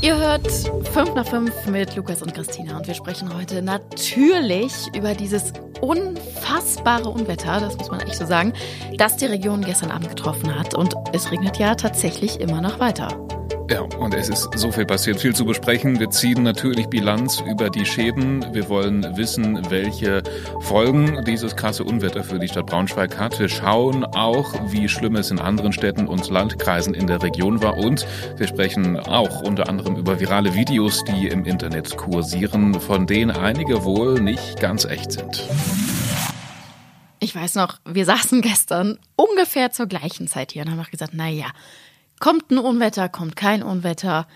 Ihr hört 5 nach 5 mit Lukas und Christina und wir sprechen heute natürlich über dieses unfassbare Unwetter, das muss man echt so sagen, das die Region gestern Abend getroffen hat. Und es regnet ja tatsächlich immer noch weiter. Ja, und es ist so viel passiert, viel zu besprechen. Wir ziehen natürlich Bilanz über die Schäden. Wir wollen wissen, welche Folgen dieses krasse Unwetter für die Stadt Braunschweig hat. Wir schauen auch, wie schlimm es in anderen Städten und Landkreisen in der Region war. Und wir sprechen auch unter anderem über virale Videos, die im Internet kursieren, von denen einige wohl nicht ganz echt sind. Ich weiß noch, wir saßen gestern ungefähr zur gleichen Zeit hier und haben auch gesagt, na ja, Kommt ein Unwetter, kommt kein Unwetter.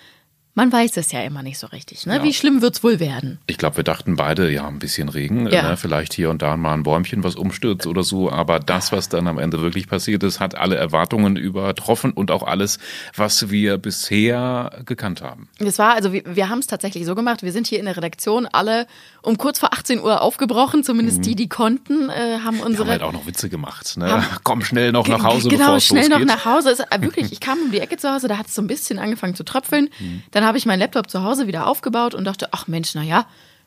Man weiß es ja immer nicht so richtig. Ne? Ja. Wie schlimm wird es wohl werden? Ich glaube, wir dachten beide, ja, ein bisschen Regen, ja. ne? vielleicht hier und da mal ein Bäumchen, was umstürzt oder so. Aber das, was dann am Ende wirklich passiert ist, hat alle Erwartungen übertroffen und auch alles, was wir bisher gekannt haben. Es war, also wir, wir haben es tatsächlich so gemacht. Wir sind hier in der Redaktion alle um kurz vor 18 Uhr aufgebrochen, zumindest mhm. die, die konnten, äh, haben unsere. Wir haben halt auch noch Witze gemacht. Ne? Haben, Komm schnell noch nach Hause, genau, schnell losgeht. noch nach Hause. Es, äh, wirklich, ich kam um die Ecke zu Hause, da hat es so ein bisschen angefangen zu tröpfeln. Mhm. Dann habe ich meinen Laptop zu Hause wieder aufgebaut und dachte, ach Mensch, na ja,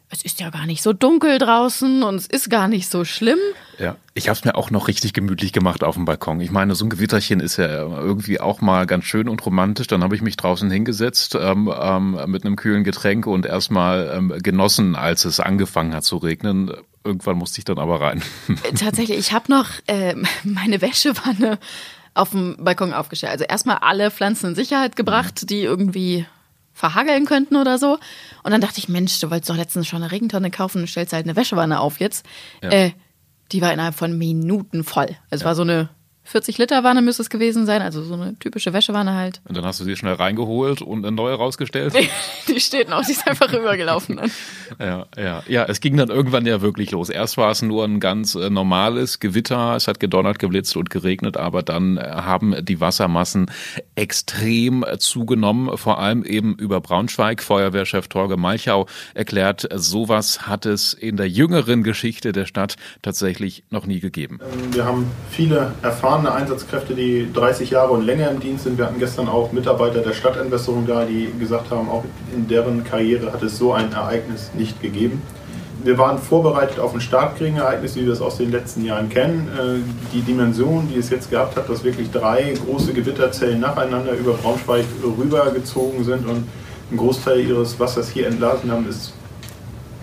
es ist ja gar nicht so dunkel draußen und es ist gar nicht so schlimm. Ja, ich habe es mir auch noch richtig gemütlich gemacht auf dem Balkon. Ich meine, so ein Gewitterchen ist ja irgendwie auch mal ganz schön und romantisch. Dann habe ich mich draußen hingesetzt ähm, ähm, mit einem kühlen Getränk und erstmal ähm, genossen, als es angefangen hat zu regnen. Irgendwann musste ich dann aber rein. Äh, tatsächlich, ich habe noch äh, meine Wäschewanne auf dem Balkon aufgestellt. Also erstmal alle Pflanzen in Sicherheit gebracht, die irgendwie verhageln könnten oder so. Und dann dachte ich, Mensch, du wolltest doch letztens schon eine Regentonne kaufen und stellst halt eine Wäschewanne auf jetzt. Ja. Äh, die war innerhalb von Minuten voll. Es ja. war so eine 40 Liter Wanne müsste es gewesen sein, also so eine typische Wäschewanne halt. Und dann hast du sie schnell reingeholt und eine neue rausgestellt? die steht noch, sie ist einfach rübergelaufen dann. Ja, ja, ja, es ging dann irgendwann ja wirklich los. Erst war es nur ein ganz äh, normales Gewitter, es hat gedonnert, geblitzt und geregnet, aber dann äh, haben die Wassermassen extrem äh, zugenommen, vor allem eben über Braunschweig. Feuerwehrchef Torge Malchau erklärt, sowas hat es in der jüngeren Geschichte der Stadt tatsächlich noch nie gegeben. Wir haben viele Erfahrungen erfahrene Einsatzkräfte, die 30 Jahre und länger im Dienst sind. Wir hatten gestern auch Mitarbeiter der Stadtentwässerung da, die gesagt haben, auch in deren Karriere hat es so ein Ereignis nicht gegeben. Wir waren vorbereitet auf ein Starkregenereignis, wie wir es aus den letzten Jahren kennen. Äh, die Dimension, die es jetzt gehabt hat, dass wirklich drei große Gewitterzellen nacheinander über Braunschweig rübergezogen sind und einen Großteil ihres Wassers hier entlassen haben, ist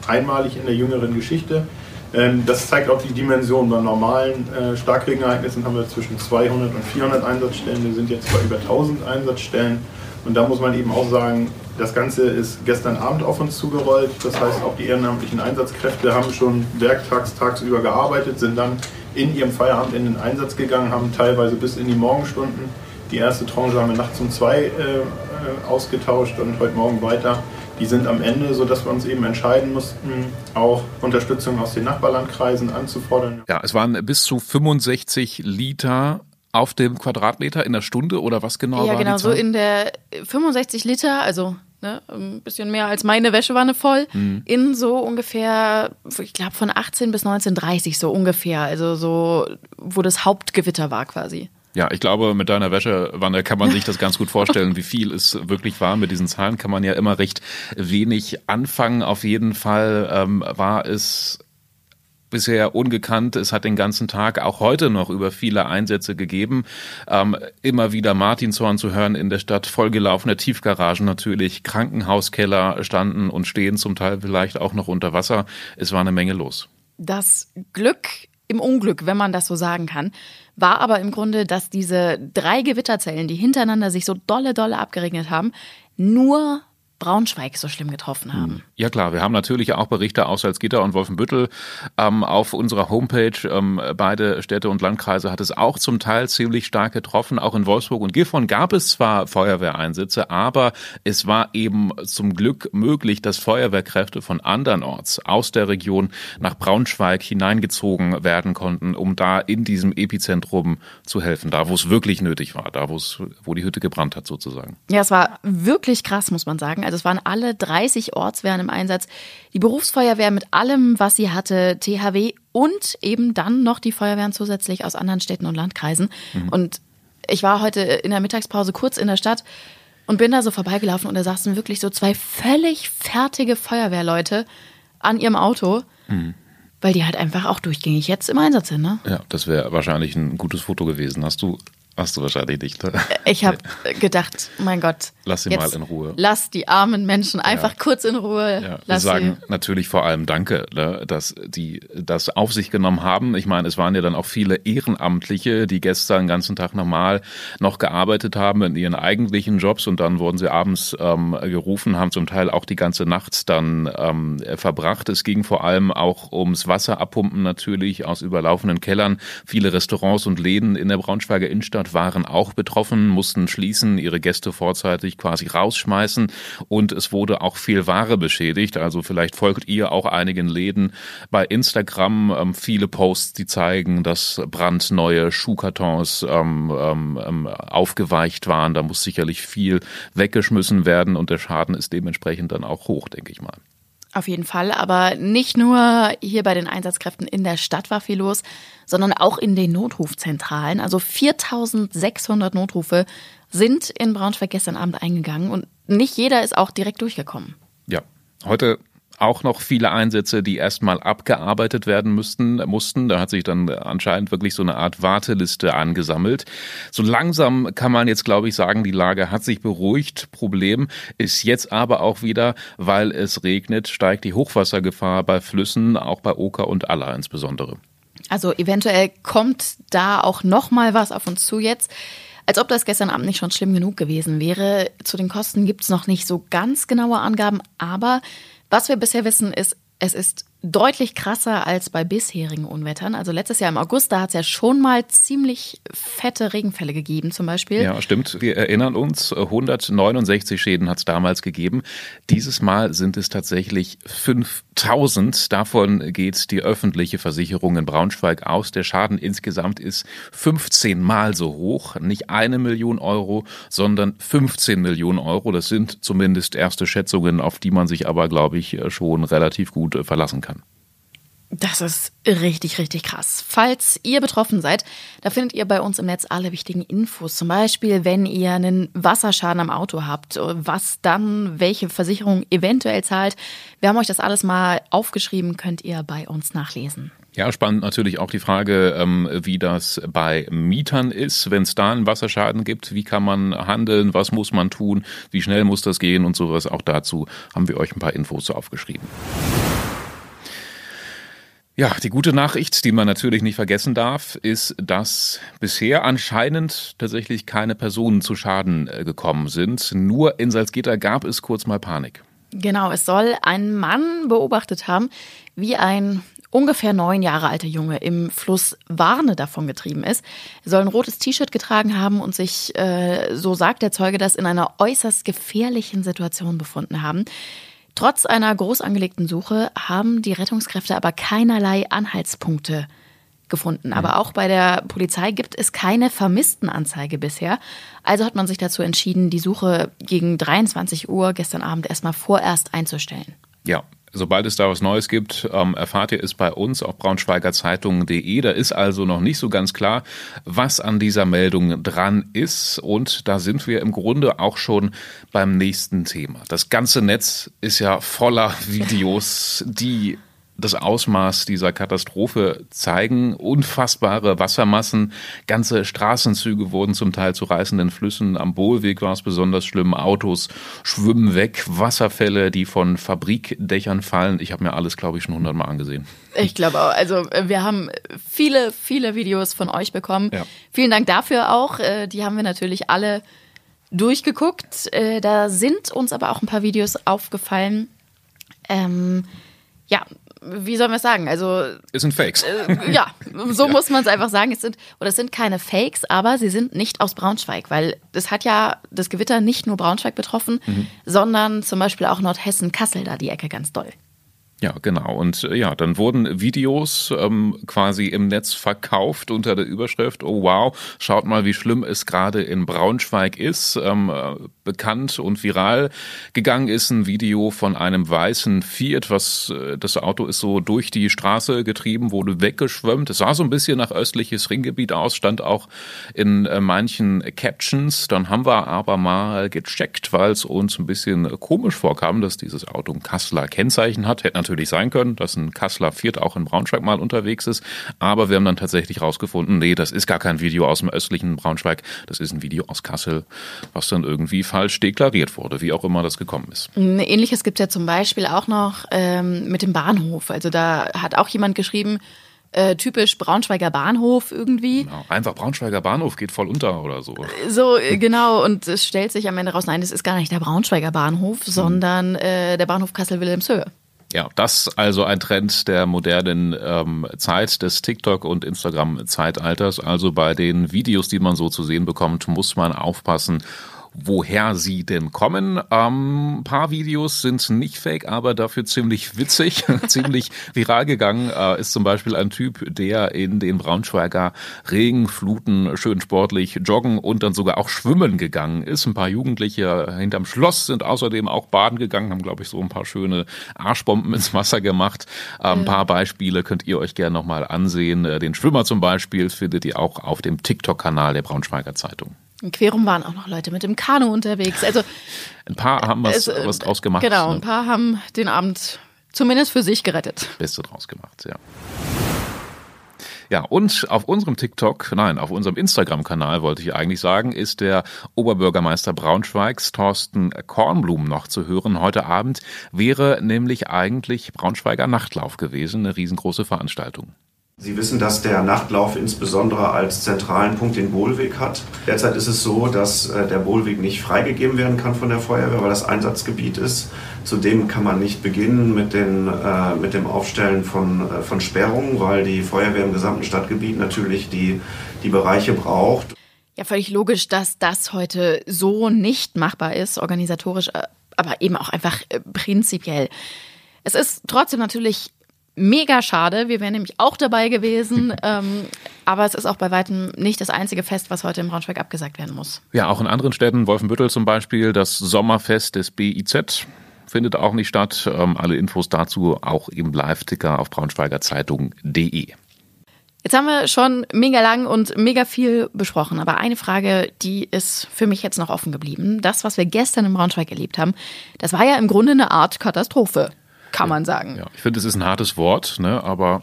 einmalig in der jüngeren Geschichte. Ähm, das zeigt auch die Dimension. Bei normalen äh, Starkregenereignissen haben wir zwischen 200 und 400 Einsatzstellen. Wir sind jetzt bei über 1000 Einsatzstellen. Und da muss man eben auch sagen, das Ganze ist gestern Abend auf uns zugerollt. Das heißt, auch die ehrenamtlichen Einsatzkräfte haben schon werktags, tagsüber gearbeitet, sind dann in ihrem Feierabend in den Einsatz gegangen, haben teilweise bis in die Morgenstunden die erste Tranche haben wir nachts um zwei äh, äh ausgetauscht und heute Morgen weiter die sind am Ende, sodass wir uns eben entscheiden mussten, auch Unterstützung aus den Nachbarlandkreisen anzufordern. Ja, es waren bis zu 65 Liter auf dem Quadratmeter in der Stunde oder was genau ja, war genau, so in der 65 Liter, also ne, ein bisschen mehr als meine Wäschewanne voll, mhm. in so ungefähr, ich glaube von 18 bis 1930 so ungefähr, also so, wo das Hauptgewitter war quasi. Ja, ich glaube, mit deiner Wäschewanne kann man sich das ganz gut vorstellen, wie viel es wirklich war. Mit diesen Zahlen kann man ja immer recht wenig anfangen. Auf jeden Fall ähm, war es bisher ungekannt. Es hat den ganzen Tag auch heute noch über viele Einsätze gegeben. Ähm, immer wieder Martinshorn zu hören in der Stadt, vollgelaufene Tiefgaragen natürlich, Krankenhauskeller standen und stehen zum Teil vielleicht auch noch unter Wasser. Es war eine Menge los. Das Glück im Unglück, wenn man das so sagen kann, war aber im Grunde, dass diese drei Gewitterzellen, die hintereinander sich so dolle, dolle abgeregnet haben, nur Braunschweig so schlimm getroffen haben. Hm. Ja klar, wir haben natürlich auch Berichte aus Salzgitter und Wolfenbüttel ähm, auf unserer Homepage. Ähm, beide Städte und Landkreise hat es auch zum Teil ziemlich stark getroffen. Auch in Wolfsburg und Gifhorn gab es zwar Feuerwehreinsätze, aber es war eben zum Glück möglich, dass Feuerwehrkräfte von andernorts aus der Region nach Braunschweig hineingezogen werden konnten, um da in diesem Epizentrum zu helfen, da wo es wirklich nötig war, da wo es, wo die Hütte gebrannt hat sozusagen. Ja, es war wirklich krass, muss man sagen. Also es waren alle 30 Ortswehren im Einsatz. Die Berufsfeuerwehr mit allem, was sie hatte, THW und eben dann noch die Feuerwehren zusätzlich aus anderen Städten und Landkreisen. Mhm. Und ich war heute in der Mittagspause kurz in der Stadt Und bin da so vorbeigelaufen und da saßen wirklich so zwei völlig fertige Feuerwehrleute an ihrem Auto, mhm. weil die halt einfach auch durchgängig jetzt im Einsatz sind. Ne? Ja, das wäre wahrscheinlich ein gutes Foto gewesen. Hast du Hast du wahrscheinlich nicht. Ne? Ich habe gedacht, mein Gott. Lass sie mal in Ruhe. Lass die armen Menschen einfach ja. kurz in Ruhe. Ja. Wir sagen sie. natürlich vor allem Danke, ne, dass die das auf sich genommen haben. Ich meine, es waren ja dann auch viele Ehrenamtliche, die gestern den ganzen Tag normal noch gearbeitet haben in ihren eigentlichen Jobs und dann wurden sie abends ähm, gerufen, haben zum Teil auch die ganze Nacht dann ähm, verbracht. Es ging vor allem auch ums Wasserabpumpen natürlich aus überlaufenden Kellern. Viele Restaurants und Läden in der Braunschweiger Innenstadt Stuttgart waren auch betroffen, mussten schließen, ihre Gäste vorzeitig quasi rausschmeißen und es wurde auch viel Ware beschädigt. Also vielleicht folgt ihr auch einigen Läden bei Instagram ähm, viele Posts, die zeigen, dass brandneue Schuhkartons ähm, ähm, ähm, aufgeweicht waren. Da muss sicherlich viel weggeschmissen werden und der Schaden ist dementsprechend dann auch hoch, denke ich mal. Auf jeden Fall, aber nicht nur hier bei den Einsatzkräften in der Stadt war viel los, sondern auch in den Notrufzentralen. Also 4600 Notrufe sind in Braunschweig gestern Abend eingegangen und nicht jeder ist auch direkt durchgekommen. Ja, heute auch noch viele Einsätze, die erstmal abgearbeitet werden müssten, mussten. Da hat sich dann anscheinend wirklich so eine Art Warteliste angesammelt. So langsam kann man jetzt, glaube ich, sagen, die Lage hat sich beruhigt. Problem ist jetzt aber auch wieder, weil es regnet, steigt die Hochwassergefahr bei Flüssen, auch bei Oker und Aller insbesondere. Also eventuell kommt da auch noch mal was auf uns zu jetzt. Als ob das gestern Abend nicht schon schlimm genug gewesen wäre. Zu den Kosten gibt es noch nicht so ganz genaue Angaben, aber was wir bisher wissen, ist, es ist deutlich krasser als bei bisherigen Unwettern. Also letztes Jahr im August, da hat es ja schon mal ziemlich fette Regenfälle gegeben zum Beispiel. Ja, stimmt. Wir erinnern uns, 169 Schäden hat es damals gegeben. Dieses Mal sind es tatsächlich 5000. Davon geht die öffentliche Versicherung in Braunschweig aus. Der Schaden insgesamt ist 15 Mal so hoch. Nicht eine Million Euro, sondern 15 Millionen Euro. Das sind zumindest erste Schätzungen, auf die man sich aber, glaube ich, schon relativ gut verlassen kann. Das ist richtig, richtig krass. Falls ihr betroffen seid, da findet ihr bei uns im Netz alle wichtigen Infos. Zum Beispiel, wenn ihr einen Wasserschaden am Auto habt, was dann welche Versicherung eventuell zahlt. Wir haben euch das alles mal aufgeschrieben, könnt ihr bei uns nachlesen. Ja, spannend natürlich auch die Frage, ähm, wie das bei Mietern ist, wenn es da einen Wasserschaden gibt. Wie kann man handeln? Was muss man tun? Wie schnell muss das gehen und sowas? Auch dazu haben wir euch ein paar Infos aufgeschrieben. Ja, die gute Nachricht, die man natürlich nicht vergessen darf, ist, dass bisher anscheinend tatsächlich keine Personen zu Schaden äh, gekommen sind. Nur in Salzgitter gab es kurz mal Panik. Genau, es soll ein Mann beobachtet haben, wie ein ungefähr neun Jahre alter Junge im Fluss Warne davon getrieben ist. Er soll ein rotes T-Shirt getragen haben und sich, äh, so sagt der Zeuge, das in einer äußerst gefährlichen Situation befunden haben. Trotz einer groß angelegten Suche haben die Rettungskräfte aber keinerlei Anhaltspunkte gefunden. Aber auch bei der Polizei gibt es keine Vermisstenanzeige bisher. Also hat man sich dazu entschieden, die Suche gegen 23 Uhr gestern Abend erstmal vorerst einzustellen. Ja, Sobald es da was Neues gibt, ähm, erfahrt ihr es bei uns auf braunschweigerzeitung.de. Da ist also noch nicht so ganz klar, was an dieser Meldung dran ist. Und da sind wir im Grunde auch schon beim nächsten Thema. Das ganze Netz ist ja voller Videos, die das Ausmaß dieser Katastrophe zeigen. Unfassbare Wassermassen, ganze Straßenzüge wurden zum Teil zu reißenden Flüssen. Am Bohlweg war es besonders schlimm. Autos schwimmen weg, Wasserfälle, die von Fabrikdächern fallen. Ich habe mir alles, glaube ich, schon hundertmal angesehen. Ich glaube auch. Also wir haben viele, viele Videos von euch bekommen. Ja. Vielen Dank dafür auch. Äh, die haben wir natürlich alle durchgeguckt. Äh, da sind uns aber auch ein paar Videos aufgefallen. Ähm, ja, wie soll man es sagen? Also es sind Fakes. Äh, ja, so ja. muss man es einfach sagen. Es sind oder es sind keine Fakes, aber sie sind nicht aus Braunschweig, weil es hat ja das Gewitter nicht nur Braunschweig betroffen, mhm. sondern zum Beispiel auch Nordhessen, Kassel da die Ecke ganz doll. Ja, genau. Und äh, ja, dann wurden Videos ähm, quasi im Netz verkauft unter der Überschrift, oh wow, schaut mal, wie schlimm es gerade in Braunschweig ist. Ähm, äh, bekannt und viral gegangen ist ein Video von einem weißen Fiat, was äh, das Auto ist so durch die Straße getrieben, wurde weggeschwemmt. Es sah so ein bisschen nach östliches Ringgebiet aus, stand auch in äh, manchen Captions. Dann haben wir aber mal gecheckt, weil es uns ein bisschen komisch vorkam, dass dieses Auto ein Kasseler Kennzeichen hat. Hätte natürlich sein können, dass ein Kasseler Fiat auch in Braunschweig mal unterwegs ist. Aber wir haben dann tatsächlich rausgefunden, nee, das ist gar kein Video aus dem östlichen Braunschweig. Das ist ein Video aus Kassel, was dann irgendwie falsch deklariert wurde, wie auch immer das gekommen ist. Ähnliches gibt es ja zum Beispiel auch noch ähm, mit dem Bahnhof. Also da hat auch jemand geschrieben, äh, typisch Braunschweiger Bahnhof irgendwie. Genau. Einfach Braunschweiger Bahnhof geht voll unter oder so. So, äh, genau. Und es stellt sich am Ende raus, nein, es ist gar nicht der Braunschweiger Bahnhof, mhm. sondern äh, der Bahnhof Kassel-Wilhelmshöhe. Ja, das also ein Trend der modernen ähm, Zeit des TikTok und Instagram Zeitalters. Also bei den Videos, die man so zu sehen bekommt, muss man aufpassen woher sie denn kommen. Ähm, ein paar Videos sind nicht fake, aber dafür ziemlich witzig, ziemlich viral gegangen. Äh, ist zum Beispiel ein Typ, der in den Braunschweiger Regenfluten schön sportlich joggen und dann sogar auch schwimmen gegangen ist. Ein paar Jugendliche hinterm Schloss sind außerdem auch baden gegangen, haben glaube ich so ein paar schöne Arschbomben ins Wasser gemacht. Äh, ein paar Beispiele könnt ihr euch gerne nochmal ansehen. Äh, den Schwimmer zum Beispiel findet ihr auch auf dem TikTok-Kanal der Braunschweiger Zeitung. In Querum waren auch noch Leute mit dem Kanu unterwegs. Also ein paar haben was, also, was draus gemacht. Genau, ne? ein paar haben den Abend zumindest für sich gerettet. Beste draus gemacht, ja. Ja, und auf unserem TikTok, nein, auf unserem Instagram-Kanal wollte ich eigentlich sagen, ist der Oberbürgermeister Braunschweigs, Thorsten Kornblum, noch zu hören. Heute Abend wäre nämlich eigentlich Braunschweiger Nachtlauf gewesen, eine riesengroße Veranstaltung. Sie wissen, dass der Nachtlauf insbesondere als zentralen Punkt den Bohlweg hat. Derzeit ist es so, dass äh, der Bohlweg nicht freigegeben werden kann von der Feuerwehr, weil das Einsatzgebiet ist. Zudem kann man nicht beginnen mit, den, äh, mit dem Aufstellen von, äh, von Sperrungen, weil die Feuerwehr im gesamten Stadtgebiet natürlich die, die Bereiche braucht. Ja, völlig logisch, dass das heute so nicht machbar ist, organisatorisch, aber eben auch einfach prinzipiell. Es ist trotzdem natürlich mega schade. Wir wären nämlich auch dabei gewesen. ähm, aber es ist auch bei weitem nicht das einzige Fest, was heute im Braunschweig abgesagt werden muss. Ja, auch in anderen Städten, Wolfenbüttel zum Beispiel, das Sommerfest des BIZ findet auch nicht statt. Ähm, alle Infos dazu auch im Live-Ticker auf braunschweigerzeitung.de. Jetzt haben wir schon mega lang und mega viel besprochen, aber eine Frage, die ist für mich jetzt noch offen geblieben. Das, was wir gestern im Braunschweig erlebt haben, das war ja im Grunde eine Art Katastrophe kann man sagen. Ja, ich finde, es ist ein hartes Wort, ne, aber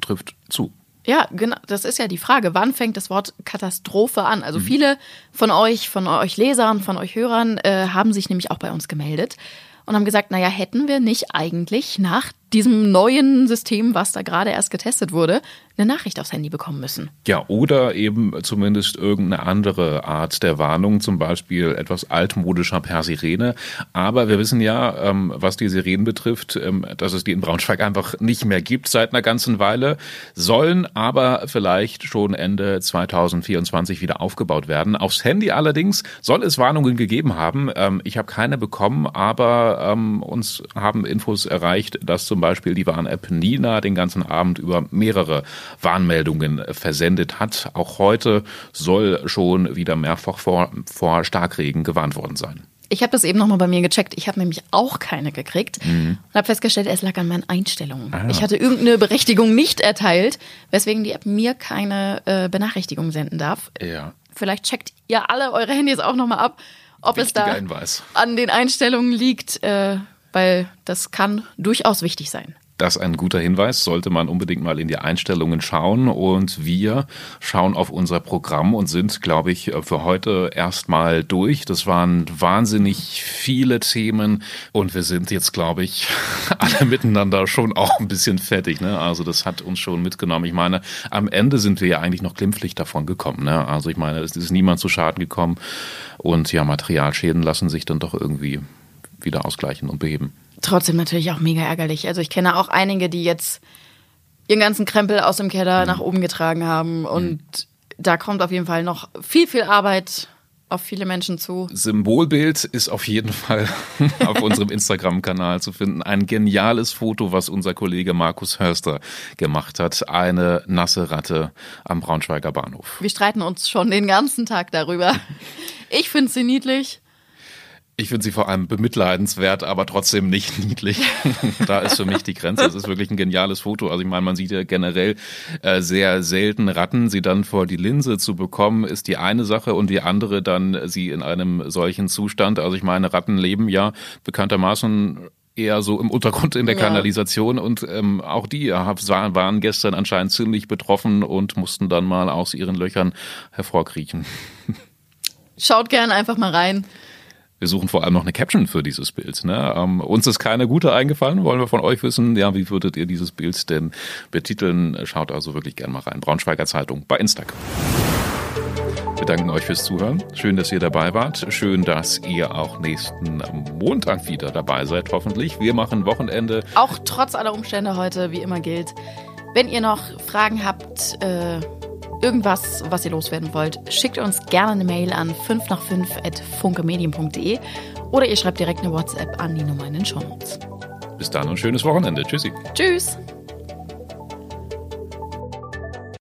trifft zu. Ja, genau, das ist ja die Frage. Wann fängt das Wort Katastrophe an? Also mhm. viele von euch, von euch Lesern, von euch Hörern äh, haben sich nämlich auch bei uns gemeldet und haben gesagt, naja, hätten wir nicht eigentlich nach diesem neuen System, was da gerade erst getestet wurde, eine Nachricht aufs Handy bekommen müssen. Ja, oder eben zumindest irgendeine andere Art der Warnung, zum Beispiel etwas altmodischer per Sirene. Aber wir wissen ja, ähm, was die Sirenen betrifft, ähm, dass es die in Braunschweig einfach nicht mehr gibt seit einer ganzen Weile, sollen aber vielleicht schon Ende 2024 wieder aufgebaut werden. Aufs Handy allerdings soll es Warnungen gegeben haben. Ähm, ich habe keine bekommen, aber uns haben Infos erreicht, dass zum zum Beispiel die Warn-App Nina den ganzen Abend über mehrere Warnmeldungen versendet hat. Auch heute soll schon wieder mehrfach vor, vor Starkregen gewarnt worden sein. Ich habe das eben nochmal bei mir gecheckt. Ich habe nämlich auch keine gekriegt mhm. und habe festgestellt, es lag an meinen Einstellungen. Ah. Ich hatte irgendeine Berechtigung nicht erteilt, weswegen die App mir keine äh, Benachrichtigung senden darf. Ja. Vielleicht checkt ihr alle eure Handys auch nochmal ab, ob Wichtiger es da Hinweis. an den Einstellungen liegt. Äh, weil das kann durchaus wichtig sein. Das ist ein guter Hinweis, sollte man unbedingt mal in die Einstellungen schauen. Und wir schauen auf unser Programm und sind, glaube ich, für heute erstmal durch. Das waren wahnsinnig viele Themen und wir sind jetzt, glaube ich, alle miteinander schon auch ein bisschen fertig. Ne? Also das hat uns schon mitgenommen. Ich meine, am Ende sind wir ja eigentlich noch glimpflich davon gekommen. Ne? Also ich meine, es ist niemand zu Schaden gekommen und ja, Materialschäden lassen sich dann doch irgendwie wieder ausgleichen und beheben. Trotzdem natürlich auch mega ärgerlich. Also ich kenne auch einige, die jetzt ihren ganzen Krempel aus dem Keller mhm. nach oben getragen haben und mhm. da kommt auf jeden Fall noch viel, viel Arbeit auf viele Menschen zu. Symbolbild ist auf jeden Fall auf unserem Instagram-Kanal zu finden. Ein geniales Foto, was unser Kollege Markus Hörster gemacht hat. Eine nasse Ratte am Braunschweiger Bahnhof. Wir streiten uns schon den ganzen Tag darüber. Ich finde sie niedlich. Ich finde sie vor allem bemitleidenswert, aber trotzdem nicht niedlich. da ist für mich die Grenze. Es ist wirklich ein geniales Foto. Also ich meine, man sieht ja generell äh, sehr selten Ratten. Sie dann vor die Linse zu bekommen, ist die eine Sache und die andere dann sie in einem solchen Zustand. Also ich meine, Ratten leben ja bekanntermaßen eher so im Untergrund in der ja. Kanalisation und ähm, auch die waren gestern anscheinend ziemlich betroffen und mussten dann mal aus ihren Löchern hervorkriechen. Schaut gern einfach mal rein. Wir suchen vor allem noch eine Caption für dieses Bild. Ne? Ähm, uns ist keine gute eingefallen, wollen wir von euch wissen. Ja, wie würdet ihr dieses Bild denn betiteln? Schaut also wirklich gerne mal rein. Braunschweiger Zeitung bei Instagram. Wir danken euch fürs Zuhören. Schön, dass ihr dabei wart. Schön, dass ihr auch nächsten Montag wieder dabei seid, hoffentlich. Wir machen Wochenende. Auch trotz aller Umstände heute, wie immer gilt. Wenn ihr noch Fragen habt, äh irgendwas, was ihr loswerden wollt, schickt uns gerne eine Mail an 5 nach 5 at funkemedien.de oder ihr schreibt direkt eine WhatsApp an die Nummer in den Show Notes. Bis dann und schönes Wochenende. Tschüssi. Tschüss.